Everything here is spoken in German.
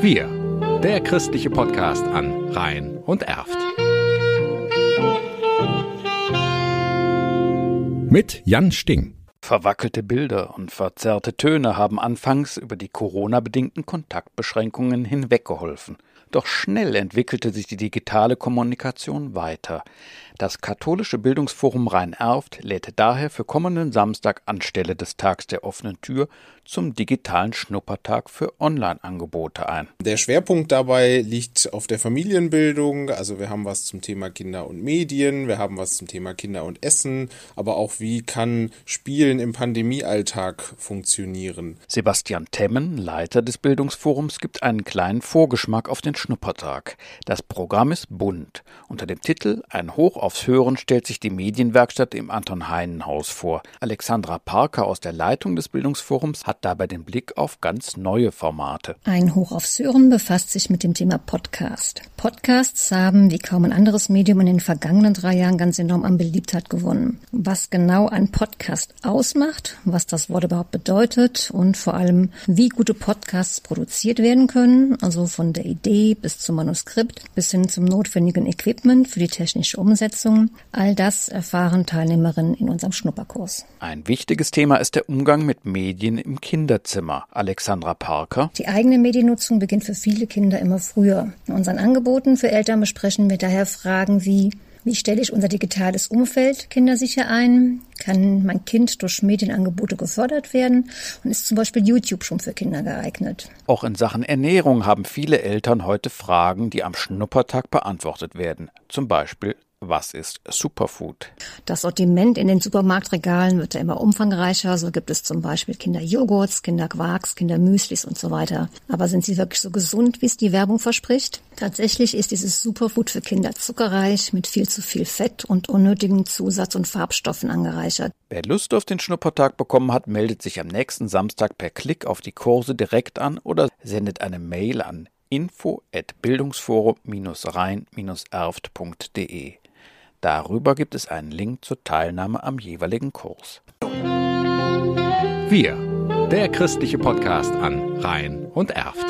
Wir, der christliche Podcast an Rhein und Erft. Mit Jan Sting. Verwackelte Bilder und verzerrte Töne haben anfangs über die Corona-bedingten Kontaktbeschränkungen hinweggeholfen. Doch schnell entwickelte sich die digitale Kommunikation weiter. Das Katholische Bildungsforum Rhein-Erft lädt daher für kommenden Samstag anstelle des Tags der offenen Tür zum digitalen Schnuppertag für Online-Angebote ein. Der Schwerpunkt dabei liegt auf der Familienbildung. Also wir haben was zum Thema Kinder und Medien, wir haben was zum Thema Kinder und Essen, aber auch wie kann Spielen im Pandemiealltag funktionieren. Sebastian Temmen, Leiter des Bildungsforums, gibt einen kleinen Vorgeschmack auf den Schnuppertag. Das Programm ist bunt. Unter dem Titel Ein Hoch aufs Hören stellt sich die Medienwerkstatt im Anton Heinen Haus vor. Alexandra Parker aus der Leitung des Bildungsforums hat dabei den Blick auf ganz neue Formate. Ein Hoch aufs Hören befasst sich mit dem Thema Podcast. Podcasts haben wie kaum ein anderes Medium in den vergangenen drei Jahren ganz enorm an Beliebtheit gewonnen. Was genau ein Podcast ausmacht, was das Wort überhaupt bedeutet und vor allem, wie gute Podcasts produziert werden können, also von der Idee bis zum Manuskript bis hin zum notwendigen Equipment für die technische Umsetzung Umsetzung. All das erfahren Teilnehmerinnen in unserem Schnupperkurs. Ein wichtiges Thema ist der Umgang mit Medien im Kinderzimmer. Alexandra Parker. Die eigene Mediennutzung beginnt für viele Kinder immer früher. In unseren Angeboten für Eltern besprechen wir daher Fragen wie wie stelle ich unser digitales Umfeld kindersicher ein? Kann mein Kind durch Medienangebote gefördert werden? Und ist zum Beispiel YouTube schon für Kinder geeignet? Auch in Sachen Ernährung haben viele Eltern heute Fragen, die am Schnuppertag beantwortet werden. Zum Beispiel was ist Superfood? Das Sortiment in den Supermarktregalen wird ja immer umfangreicher. So gibt es zum Beispiel Kinderjoghurts, Kinderquarks, Kindermüslis und so weiter. Aber sind sie wirklich so gesund, wie es die Werbung verspricht? Tatsächlich ist dieses Superfood für Kinder zuckerreich, mit viel zu viel Fett und unnötigen Zusatz- und Farbstoffen angereichert. Wer Lust auf den Schnuppertag bekommen hat, meldet sich am nächsten Samstag per Klick auf die Kurse direkt an oder sendet eine Mail an info at bildungsforum-rhein-erft.de. Darüber gibt es einen Link zur Teilnahme am jeweiligen Kurs. Wir, der christliche Podcast an Rhein und Erft.